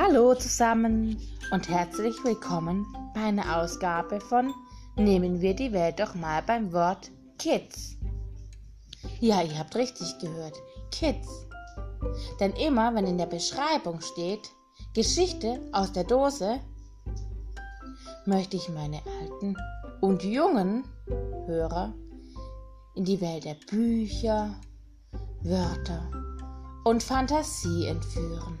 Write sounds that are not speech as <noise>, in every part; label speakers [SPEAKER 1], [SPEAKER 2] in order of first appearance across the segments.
[SPEAKER 1] Hallo zusammen und herzlich willkommen bei einer Ausgabe von Nehmen wir die Welt doch mal beim Wort Kids. Ja, ihr habt richtig gehört, Kids. Denn immer, wenn in der Beschreibung steht Geschichte aus der Dose, möchte ich meine alten und jungen Hörer in die Welt der Bücher, Wörter und Fantasie entführen.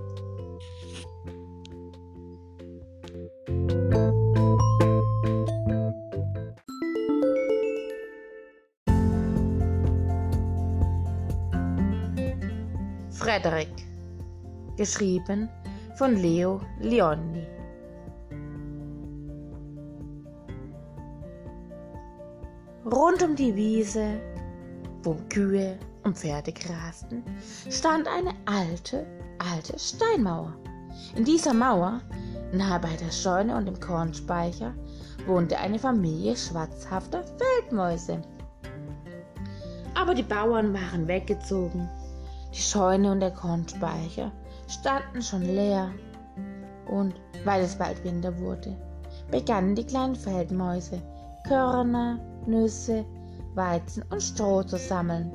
[SPEAKER 1] Frederik, geschrieben von Leo Leoni. Rund um die Wiese, wo Kühe und Pferde grasten, stand eine alte, alte Steinmauer. In dieser Mauer, nahe bei der Scheune und dem Kornspeicher, wohnte eine Familie schwarzhafter Feldmäuse. Aber die Bauern waren weggezogen die Scheune und der Kornspeicher standen schon leer. Und weil es bald Winter wurde, begannen die kleinen Feldmäuse Körner, Nüsse, Weizen und Stroh zu sammeln.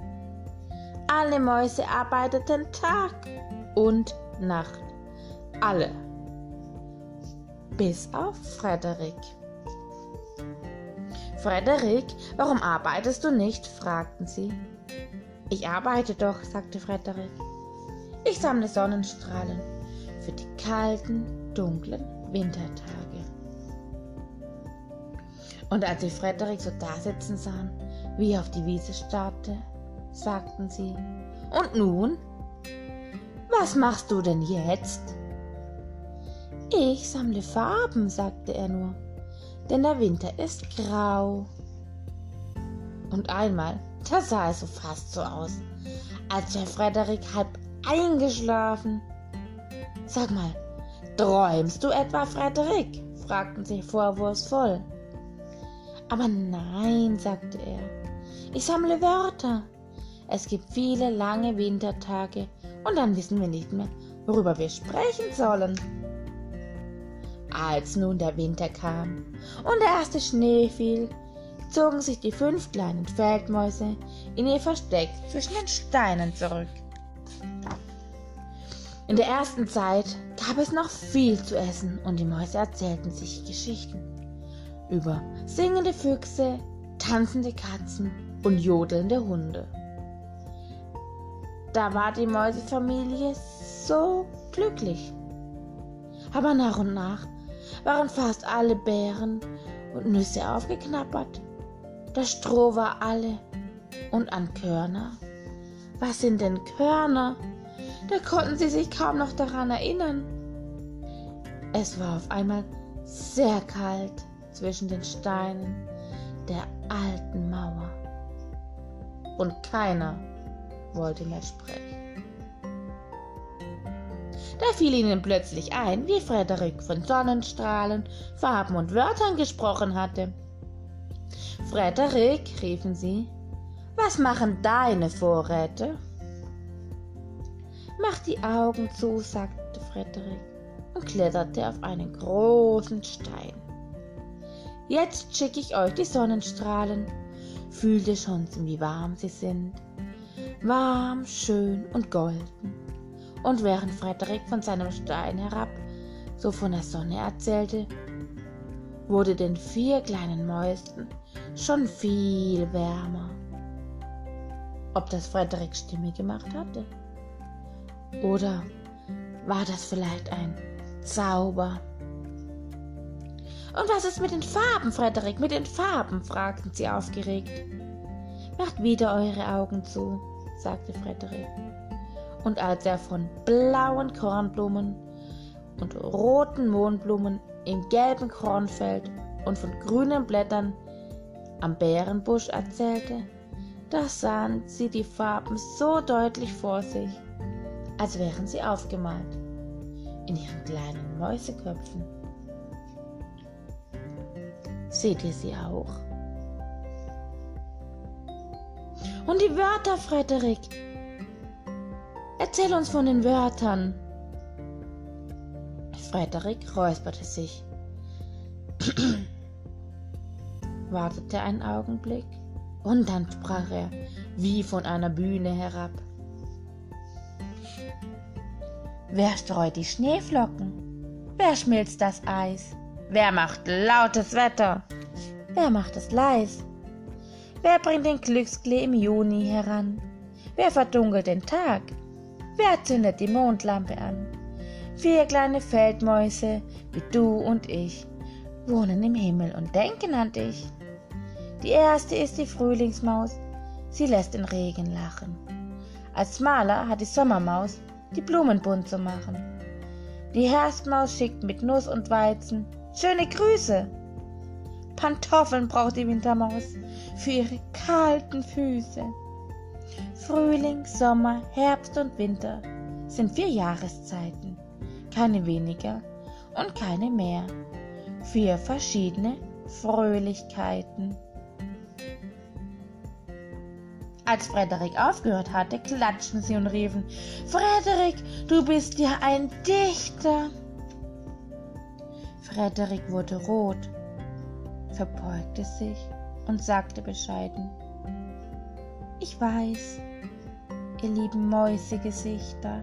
[SPEAKER 1] Alle Mäuse arbeiteten Tag und Nacht. Alle. Bis auf Frederik. Frederik, warum arbeitest du nicht? fragten sie. Ich arbeite doch, sagte Frederik. Ich sammle Sonnenstrahlen für die kalten, dunklen Wintertage. Und als sie Frederik so dasitzen sahen, wie er auf die Wiese starrte, sagten sie, und nun? Was machst du denn jetzt? Ich sammle Farben, sagte er nur, denn der Winter ist grau. Und einmal da sah es so fast so aus, als wäre Frederik halb eingeschlafen. Sag mal, träumst du etwa, Frederik? fragten sie vorwurfsvoll. Aber nein, sagte er, ich sammle Wörter. Es gibt viele lange Wintertage und dann wissen wir nicht mehr, worüber wir sprechen sollen. Als nun der Winter kam und der erste Schnee fiel, zogen sich die fünf kleinen Feldmäuse in ihr Versteck zwischen den Steinen zurück. In der ersten Zeit gab es noch viel zu essen und die Mäuse erzählten sich Geschichten über singende Füchse, tanzende Katzen und jodelnde Hunde. Da war die Mäusefamilie so glücklich. Aber nach und nach waren fast alle Beeren und Nüsse aufgeknappert das Stroh war alle. Und an Körner? Was sind denn Körner? Da konnten sie sich kaum noch daran erinnern. Es war auf einmal sehr kalt zwischen den Steinen der alten Mauer. Und keiner wollte mehr sprechen. Da fiel ihnen plötzlich ein, wie Frederik von Sonnenstrahlen, Farben und Wörtern gesprochen hatte. Frederik, riefen sie, was machen deine Vorräte? Mach die Augen zu, sagte Frederik und kletterte auf einen großen Stein. Jetzt schicke ich euch die Sonnenstrahlen. Fühlt ihr schon, wie warm sie sind? Warm, schön und golden. Und während Frederik von seinem Stein herab so von der Sonne erzählte, wurde den vier kleinen Mäusen schon viel wärmer. Ob das Frederiks Stimme gemacht hatte? Oder war das vielleicht ein Zauber? Und was ist mit den Farben, Frederik? Mit den Farben? fragten sie aufgeregt. Macht wieder eure Augen zu, sagte Frederik. Und als er von blauen Kornblumen und roten Mohnblumen im gelben Kornfeld und von grünen Blättern am Bärenbusch erzählte, da sahen sie die Farben so deutlich vor sich, als wären sie aufgemalt in ihren kleinen Mäuseköpfen. Seht ihr sie auch? Und die Wörter, Frederik. Erzähl uns von den Wörtern. Frederik räusperte sich, <clears throat> wartete einen Augenblick und dann sprach er wie von einer Bühne herab. Wer streut die Schneeflocken? Wer schmilzt das Eis? Wer macht lautes Wetter? Wer macht es leis? Wer bringt den Glücksklee im Juni heran? Wer verdunkelt den Tag? Wer zündet die Mondlampe an? Vier kleine Feldmäuse, wie du und ich, wohnen im Himmel und denken an dich. Die erste ist die Frühlingsmaus, sie lässt den Regen lachen. Als Maler hat die Sommermaus die Blumen bunt zu machen. Die Herbstmaus schickt mit Nuss und Weizen schöne Grüße. Pantoffeln braucht die Wintermaus für ihre kalten Füße. Frühling, Sommer, Herbst und Winter sind vier Jahreszeiten keine weniger und keine mehr. Vier verschiedene Fröhlichkeiten. Als Frederik aufgehört hatte, klatschten sie und riefen, Frederik, du bist ja ein Dichter. Frederik wurde rot, verbeugte sich und sagte bescheiden, Ich weiß, ihr lieben Mäusegesichter.